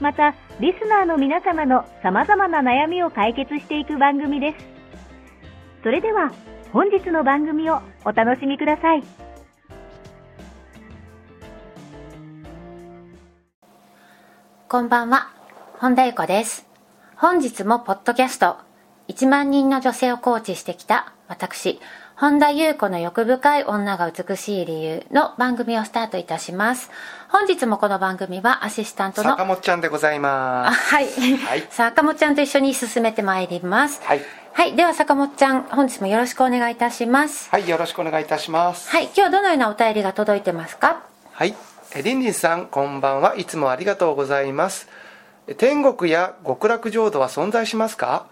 また、リスナーの皆様の様々な悩みを解決していく番組です。それでは、本日の番組をお楽しみください。こんばんは、本田由子です。本日もポッドキャスト、1万人の女性をコーチしてきた私、本田優子の欲深い女が美しい理由の番組をスタートいたします。本日もこの番組はアシスタントの、坂本ちゃんでございあます。はい、はい坂本ちゃんと一緒に進めてまいります。はい。はい、では坂本ちゃん、本日もよろしくお願いいたします。はい、よろしくお願いいたします。はい、今日はどのようなお便りが届いてますか？はい。えりんりんさん、こんばんは。いつもありがとうございます。え天国や極楽浄土は存在しますか？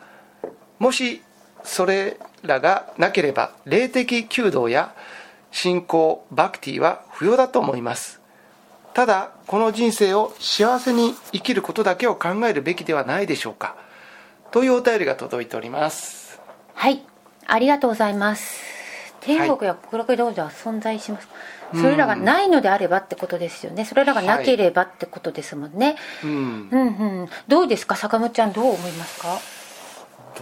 もし、それらがなければ、霊的弓道や信仰、バクティは不要だと思います。ただ、この人生を幸せに生きることだけを考えるべきではないでしょうか。というお便りが届いております。はい、ありがとうございます。天国や極楽道場は存在します。それらがないのであればってことですよね。それらがなければってことですもんね。うん。うんうん。どうですか、坂本ちゃん、どう思いますか？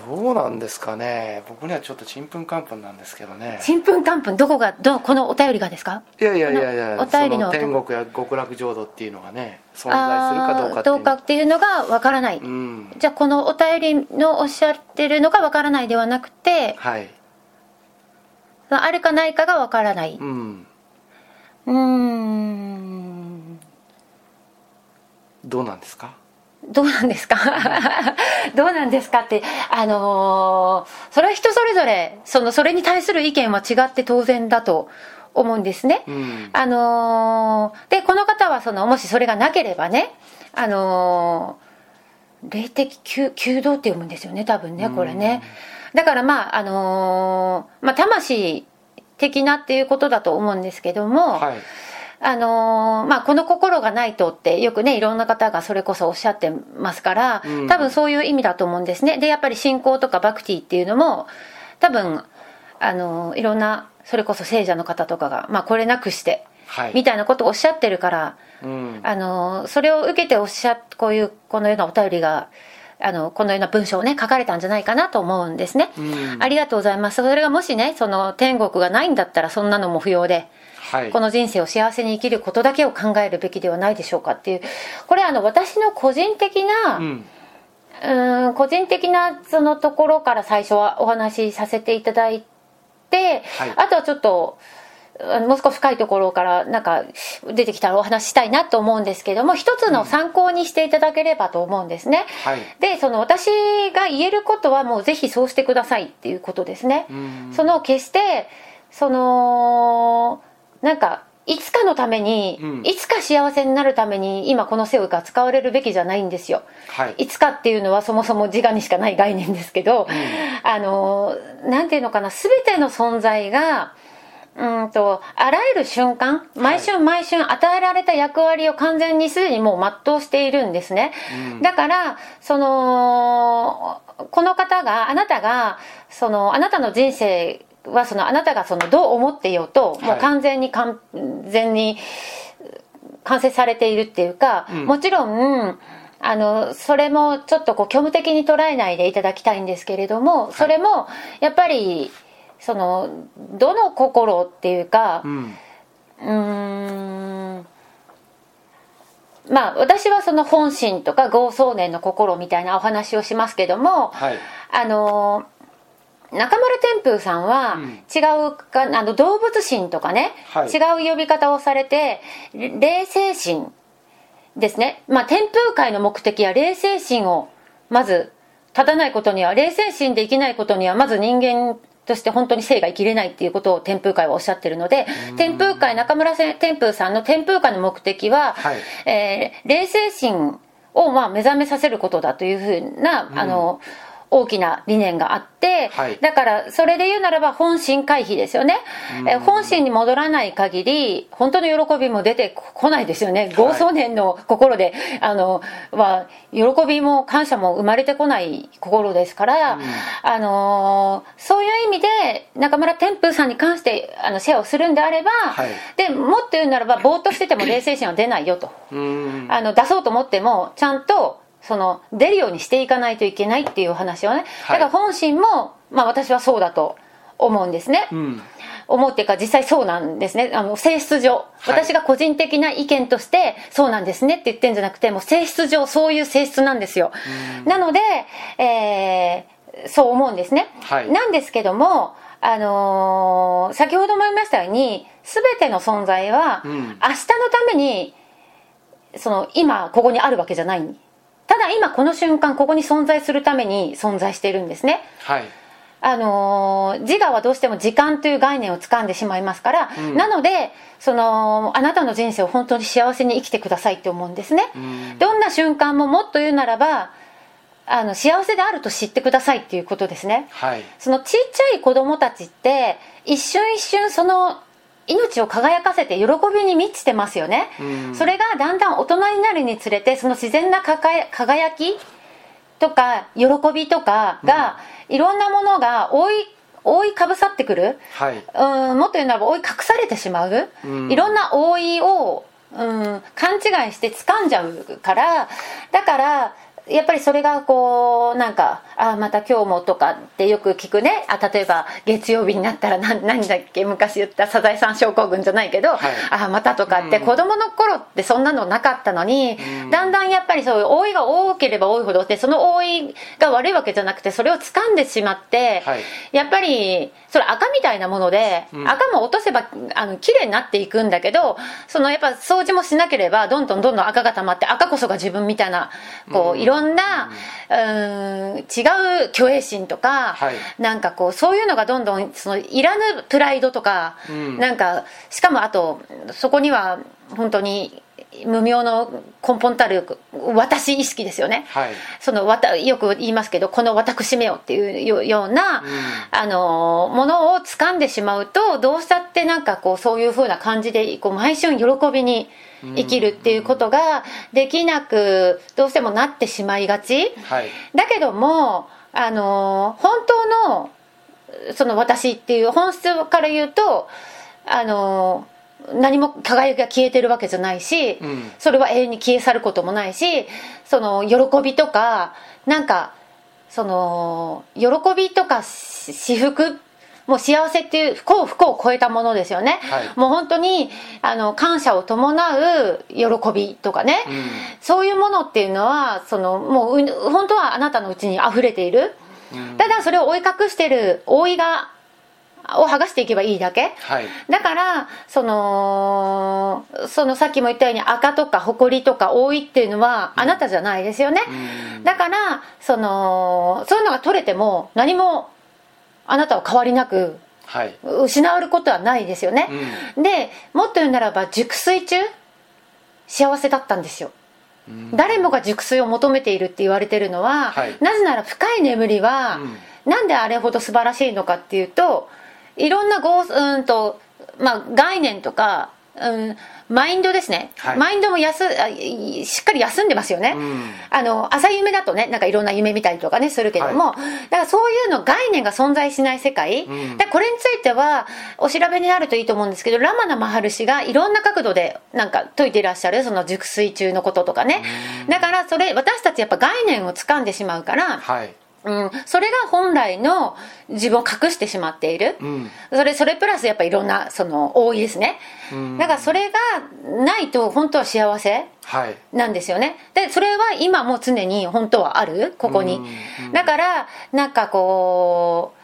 どうなんですかね僕にはちょっとちんぷんかんぷんなんですけどねちんぷんかんぷん、どこが、ど、このお便りがですか？いやいやいやいやお便りの天国や極楽浄土っていうのがね存在するかどうかっていうあーどうかっていうのがわからない。うんじゃあ、このお便りのおっしゃってるのがわからないではなくて、はいあるかないかがわからない。うんうーん。どうなんですか？どうなんですか？どうなんですかって、あのーそれは人それぞれ、その、それに対する意見は違って当然だと思うんですね。うんあのーで、この方は、その、もしそれがなければね、あのー霊的弓弓道って読むんですよね、多分ね、これね。だから、まあ、あのーまあ、魂的なっていうことだと思うんですけども、はいあのーまあ、この心がないとってよくねいろんな方がそれこそおっしゃってますから、うん。多分そういう意味だと思うんですね。でやっぱり信仰とかバクティっていうのも多分あのーいろんなそれこそ聖者の方とかが、まあ、これなくして、はい。みたいなことをおっしゃってるから、うん。あのーそれを受けておっしゃこういうこのようなお便りがあのこのような文章をね書かれたんじゃないかなと思うんですね、うん。ありがとうございます。それがもしねその天国がないんだったらそんなのも不要ではい。この人生を幸せに生きることだけを考えるべきではないでしょうかっていう。これあの私の個人的な、ううん。ーん個人的なそのところから最初はお話しさせていただいて、はい。あとはちょっともう少し深いところからなんか出てきたらお話ししたいなと思うんですけども一つの参考にしていただければと思うんですね、はい。でその私が言えることはもうぜひそうしてくださいっていうことですね、うん。その決してそのなんかいつかのために、うん。いつか幸せになるために今このセオが使われるべきじゃないんですよ。はい。いつかっていうのはそもそも自我にしかない概念ですけど、あのなんていうのかな全ての存在がうんとあらゆる瞬間毎春毎春与えられた役割を完全にすでにもう全うしているんですね、うん。だからそのこの方があなたがそのあなたの人生はそのあなたがそのどう思っていようと、もうはい完全に完全に完成されているっていうか、うん。もちろんあのそれもちょっとこう虚無的に捉えないでいただきたいんですけれどもそれもやっぱりそのどの心っていうかうん。まあ私はその本心とか豪壮年の心みたいなお話をしますけども、はい。あの中村天風さんはうん。違うか、あの動物心とかね、はい。違う呼び方をされて霊性心ですね。まあ天風会の目的は霊性心をまず立たないことには霊性心で生きないことにはまず人間として本当に生が生きれないっていうことを天風会はおっしゃってるので天風会中村天風さんの天風会の目的は、はい。えー霊性心をまあ目覚めさせることだというふうな、あの大きな理念があって、はい。だからそれで言うならば本心回避ですよね、えー本心に戻らない限り本当の喜びも出てこないですよね。豪壮年の心で、あのは喜びも感謝も生まれてこない心ですから、あのーそういう意味で中村天風さんに関してあのシェアをするんであれば、はい。でもっと言うならばぼーっとしてても冷静心は出ないよと。あの出そうと思ってもちゃんとその出るようにしていかないといけないっていう話をねはい。だから本心も、まあ、私はそうだと思うんですね、うん。思うっていうか実際そうなんですね。あの性質上、はい。私が個人的な意見としてそうなんですねって言ってんじゃなくてもう性質上そういう性質なんですよ。なので、えーそう思うんですね、はい。なんですけどもあのー先ほども言いましたように全ての存在は、うん。明日のためにその今ここにあるわけじゃないただ今この瞬間ここに存在するために存在しているんですね。はい。あのー自我はどうしても時間という概念を掴んでしまいますから、うん。なのでそのあなたの人生を本当に幸せに生きてくださいって思うんですね、ん。どんな瞬間ももっと言うならばあの幸せであると知ってくださいっていうことですね。はい。そのちっちゃい子供たちって一瞬一瞬その命を輝かせて喜びに満ちてますよね、うん。それがだんだん大人になるにつれてその自然な輝輝きとか喜びとかが、いろんなものが覆い覆いかぶさってくる。はい。うんもっと言うならば覆い隠されてしまう、うん。いろんな覆いを、うん、勘違いして掴んじゃうからだからやっぱりそれがこうなんか「あまた今日も」とかってよく聞くね。あ例えば月曜日になったら何何だっけ？昔言ったサザエさん症候群じゃないけど「はい。あまた」とかって、うん。子供の頃ってそんなのなかったのに、うん。だんだんやっぱりそういう覆いが多ければ多いほどでその覆いが悪いわけじゃなくてそれを掴んでしまって、はい。やっぱりそれ赤みたいなもので、うん。赤も落とせばあの綺麗になっていくんだけどそのやっぱ掃除もしなければどんどんどんどん赤が溜まって赤こそが自分みたいなこう、うん。いろんなうーん違う虚栄心とか、はい。なんかこうそういうのがどんどんそのいらぬプライドとか、うん。なんかしかもあとそこには本当に無名の根本たる私意識ですよね。はい。そのわたよく言いますけどこの私めよっていうよような、ん。あのものを掴んでしまうとどうしたってなんかこうそういう風な感じでこう毎春喜びに生きるっていうことができなくどうしてもなってしまいがち。はい。だけどもあの本当のその私っていう本質から言うとあの何も輝きが消えてるわけじゃないし、うん。それは永遠に消え去ることもないしその喜びとかなんかその喜びとかし至福もう幸せっていう不幸不幸を超えたものですよね、はい。もう本当にあの感謝を伴う喜びとかね、うん。そういうものっていうのはそのもうう本当はあなたのうちに溢れている、うん。ただそれを追い隠してる覆いがを剥がしていけばいいだけ？はい。だからそのそのさっきも言ったように赤とか埃とか覆いっていうのはあなたじゃないですよね、うん。だからそのそういうのが取れても何もあなたは変わりなくはい。失われることはないですよね、でもっと言うならば熟睡中幸せだったんですよ。うん。誰もが熟睡を求めているって言われてるのは、はい。なぜなら深い眠りは、なんであれほど素晴らしいのかっていうといろんなごうーんと、まあ、概念とか、うん、マインドですね、はい。マインドもやすしっかり休んでますよね、うん。あの朝夢だとねなんかいろんな夢見たりとかねするけども、だからそういうの概念が存在しない世界、うん。これについてはお調べになるといいと思うんですけどラマナ・マハル氏がいろんな角度でなんか説いていらっしゃるその熟睡中のこととかね、だからそれ私たちやっぱ概念を掴んでしまうから、はいうん、それが本来の自分を隠してしまっている、うん。それそれプラスやっぱりいろんなその多いですね、うん。だからそれがないと本当は幸せはい。なんですよね。でそれは今も常に本当はある。ここに。うん。だからなんかこう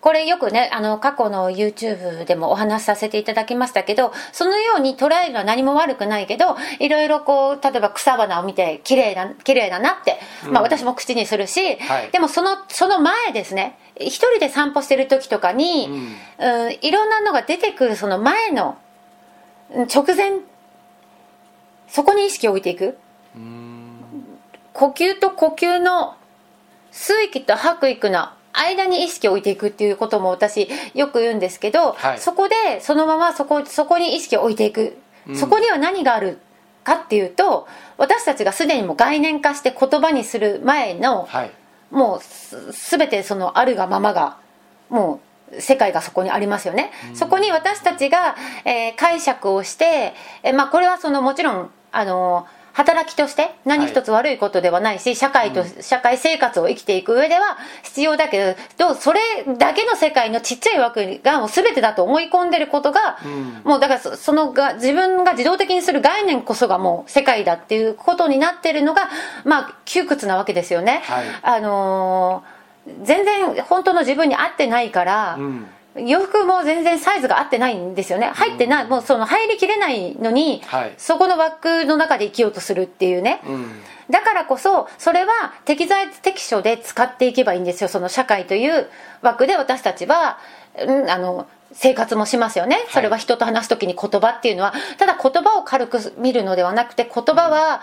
これよくねあの過去の YouTube でもお話しさせていただきましたけどそのように捉えるのは何も悪くないけどいろいろこう例えば草花を見て綺麗な綺麗だなって、まあ、私も口にするし、はい。でもそのその前ですね一人で散歩してる時とかに、うん、いろんなのが出てくるその前のうん直前そこに意識を置いていく。呼吸と呼吸の吸う息と吐く息の間に意識を置いていくっていうことも私よく言うんですけど、はい。そこでそのままそこそこに意識を置いていく、そこには何があるかっていうと私たちがすでにもう概念化して言葉にする前の、はい。もうす全てそのあるがままがもう世界がそこにありますよね、そこに私たちが、えー解釈をして、えーまあ、これはそのもちろんあの働きとして何一つ悪いことではないし、社会と、社会生活を生きていく上では必要だけどそれだけの世界のちっちゃい枠がもう全てだと思い込んでることが、もうだからそそのが自分が自動的にする概念こそがもう世界だっていうことになってるのがまあ窮屈なわけですよね。はい。あのー全然本当の自分に合ってないから、うん洋服も全然サイズが合ってないんですよね。入ってない、もうその入りきれないのに、はい。そこの枠の中で生きようとするっていうね、うん。だからこそそれは適材適所で使っていけばいいんですよ。その社会という枠で私たちは、うん、あの生活もしますよね、それは人と話す時に言葉っていうのは。ただ言葉を軽く見るのではなくて言葉は、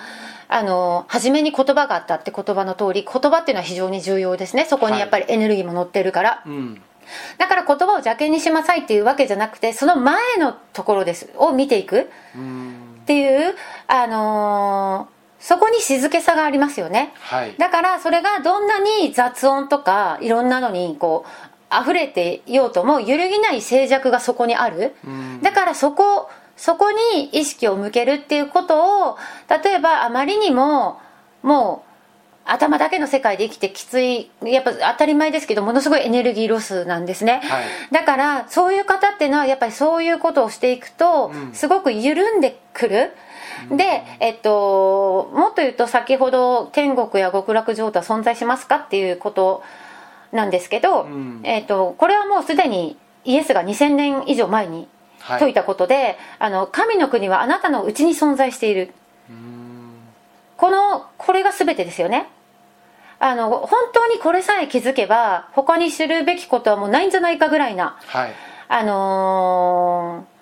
あの初めに言葉があったって言葉の通り言葉っていうのは非常に重要ですね。そこにやっぱりエネルギーも乗ってるから、うんだから言葉を邪険にしなさいっていうわけじゃなくてその前のところです。を見ていく。うんっていう、あのーそこに静けさがありますよね。はい。だからそれがどんなに雑音とかいろんなのにこう溢れていようとも揺るぎない静寂がそこにある。うん。だからそこそこに意識を向けるっていうことを例えばあまりにももう頭だけの世界で生きてきついやっぱ当たり前ですけどものすごいエネルギーロスなんですね、はい。だからそういう方っていうのはやっぱりそういうことをしていくとうん。すごく緩んでくる、で、えっと、もっと言うと先ほど天国や極楽浄土は存在しますかっていうことなんですけど、うん。えっと、これはもうすでにイエスが2000年以上前にはい。説いたことで、あの神の国はあなたのうちに存在している。このこれが全てですよねあの本当にこれさえ気づけば他に知るべきことはもうないんじゃないかぐらいなはい。あのー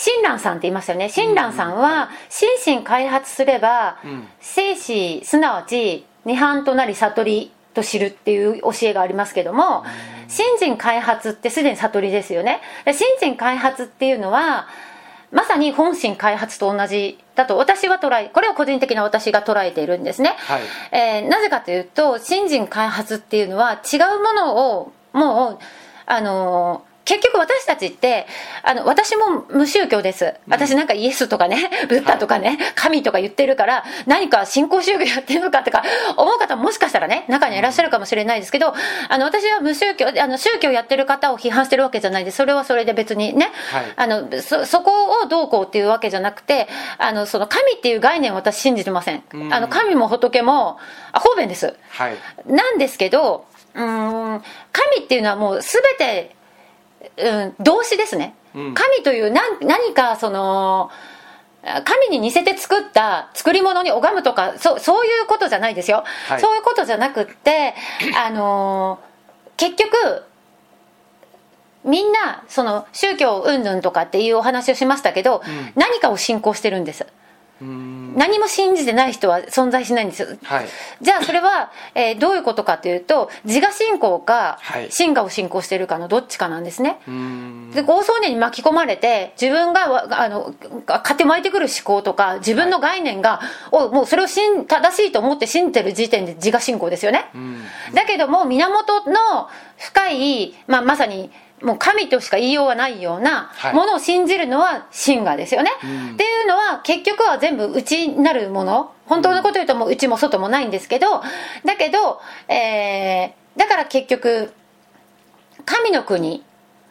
親鸞さんって言いますよね。親鸞さんは心身開発すればうん。生死すなわち涅槃となり悟りと知るっていう教えがありますけども心身開発ってすでに悟りですよね。で心身開発っていうのはまさに本心開発と同じだと私は捉えこれを個人的な私が捉えているんですね、はい。えーなぜかというと新人開発っていうのは違うものをもうあのー結局私たちってあの私も無宗教です。私なんかイエスとかね ブッダとかね、神とか言ってるから何か信仰宗教やってるのかとか思う方ももしかしたらね中にはいらっしゃるかもしれないですけどあの私は無宗教あの宗教やってる方を批判してるわけじゃないです。それはそれで別にね、はい。あのそそこをどうこうっていうわけじゃなくてあのその神っていう概念を私信じてません、うん。あの神も仏もあ方便です。はい。なんですけどうーん神っていうのはもう全て、うん、動詞ですね、うん。神という何何かその神に似せて作った作り物に拝むとかそうそういうことじゃないですよ、はい。そういうことじゃなくってあの結局みんなその宗教云々とかっていうお話をしましたけど、うん。何かを信仰してるんです。うん何も信じてない人は存在しないんですよ。はい。じゃあそれは、えーどういうことかというと自我信仰かはい。真我を信仰しているかのどっちかなんですね。うん。で大騒動に巻き込まれて自分がわあの勝手巻いてくる思考とか自分の概念が、おもうそれを信正しいと思って信じてる時点で自我信仰ですよね。うん。だけども源の深い、まあ、まさにもう神としか言いようがないようなはい。ものを信じるのは真我ですよね、うん。っていうのは結局は全部内になるもの。本当のこと言うともう内も外もないんですけどだけど、えーだから結局神の国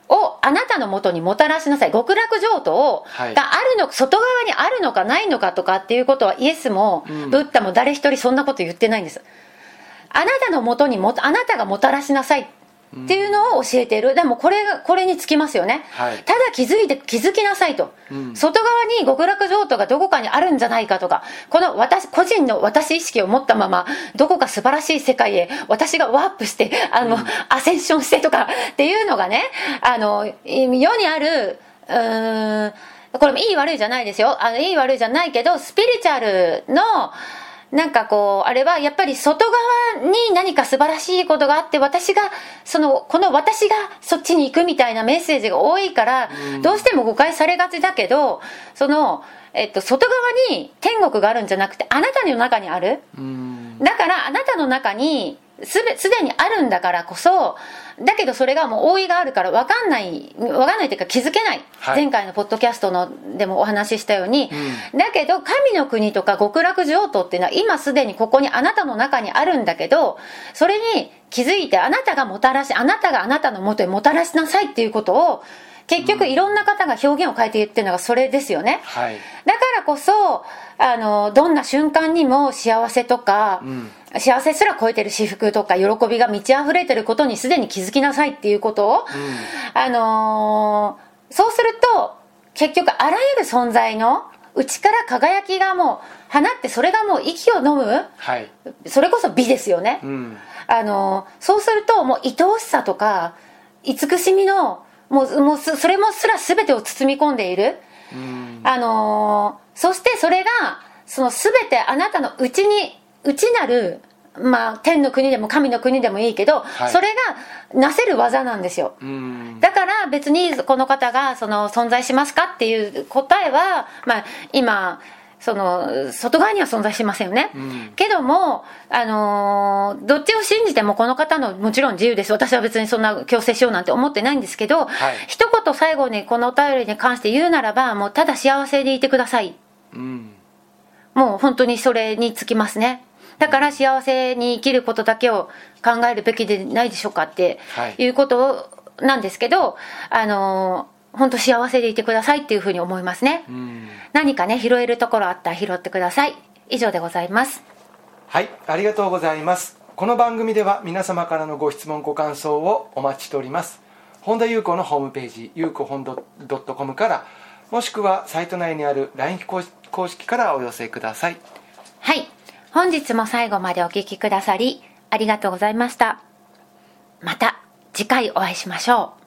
をあなたのもとにもたらしなさい。極楽浄土を、はい。があるの外側にあるのかないのかとかっていうことはイエスも、うん。ブッダも誰一人そんなこと言ってないんです。あなたのもとにもあなたがもたらしなさいっていうのを教えている。でもこれがこれにつきますよね、はい。ただ気づいて気づきなさいと、うん。外側に極楽浄土がどこかにあるんじゃないかとかこの私個人の私意識を持ったままどこか素晴らしい世界へ私がワープしてあの、アセンションしてとかっていうのがねあの世にあるうーんこれもいい悪いじゃないですよ。あのいい悪いじゃないけどスピリチュアルのなんかこうあれはやっぱり外側に何か素晴らしいことがあって私がそのこの私がそっちに行くみたいなメッセージが多いから、どうしても誤解されがちだけどその、えっと、外側に天国があるんじゃなくてあなたの中にある。うん。だからあなたの中にすべすでにあるんだからこそだけどそれがもう覆いがあるから分かんない分かんないというか気づけない、はい。前回のポッドキャストのでもお話ししたように、だけど神の国とか極楽浄土っていうのは今すでにここにあなたの中にあるんだけどそれに気づいてあなたがもたらしあなたがあなたのもとへもたらしなさいっていうことを結局いろんな方が表現を変えて言ってるのがそれですよね。はい。だからこそあのどんな瞬間にも幸せとか、ん。幸せすら超えてる至福とか喜びが満ち溢れてることにすでに気づきなさいっていうことを、あのーそうすると結局あらゆる存在の内から輝きがもう放ってそれがもう息を飲むはい。それこそ美ですよね、うん。あのそうするともう愛おしさとか慈しみのもうもうすそれもすら全てを包み込んでいる、うん。あのーそしてそれがその全てあなたの内に内なるまあ天の国でも神の国でもいいけど、はい。それがなせる技なんですよ。うん。だから別にこの方がその存在しますかっていう答えは、まあ、今その外側には存在しませんよね、ん。けども、あのーどっちを信じてもこの方のもちろん自由です。私は別にそんな強制しようなんて思ってないんですけど、はい。一言最後にこのお便りに関して言うならばもうただ幸せでいてください。うん。もう本当にそれにつきますね。だから幸せに生きることだけを考えるべきでないでしょうかってはい。いうことなんですけど、あのー本当幸せでいてくださいっていうふうに思いますね、うん。何かね拾えるところあったら拾ってください。以上でございます。はいありがとうございます。この番組では皆様からのご質問ご感想をお待ちしております。本田裕子のホームページゆうこ本 .com からもしくはサイト内にある LINE 公式公式からお寄せください。はい。本日も最後までお聞きくださりありがとうございました。また次回お会いしましょう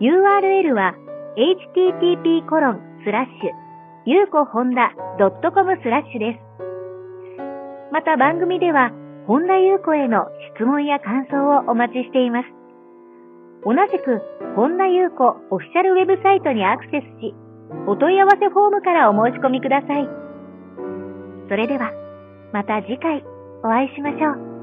URL は http コロンスラッシュゆうこほんだ .com スラッシュです。また番組では本田ゆう子への質問や感想をお待ちしています。同じく本田ゆう子オフィシャルウェブサイトにアクセスし、お問い合わせフォームからお申し込みください。それでは、また次回お会いしましょう。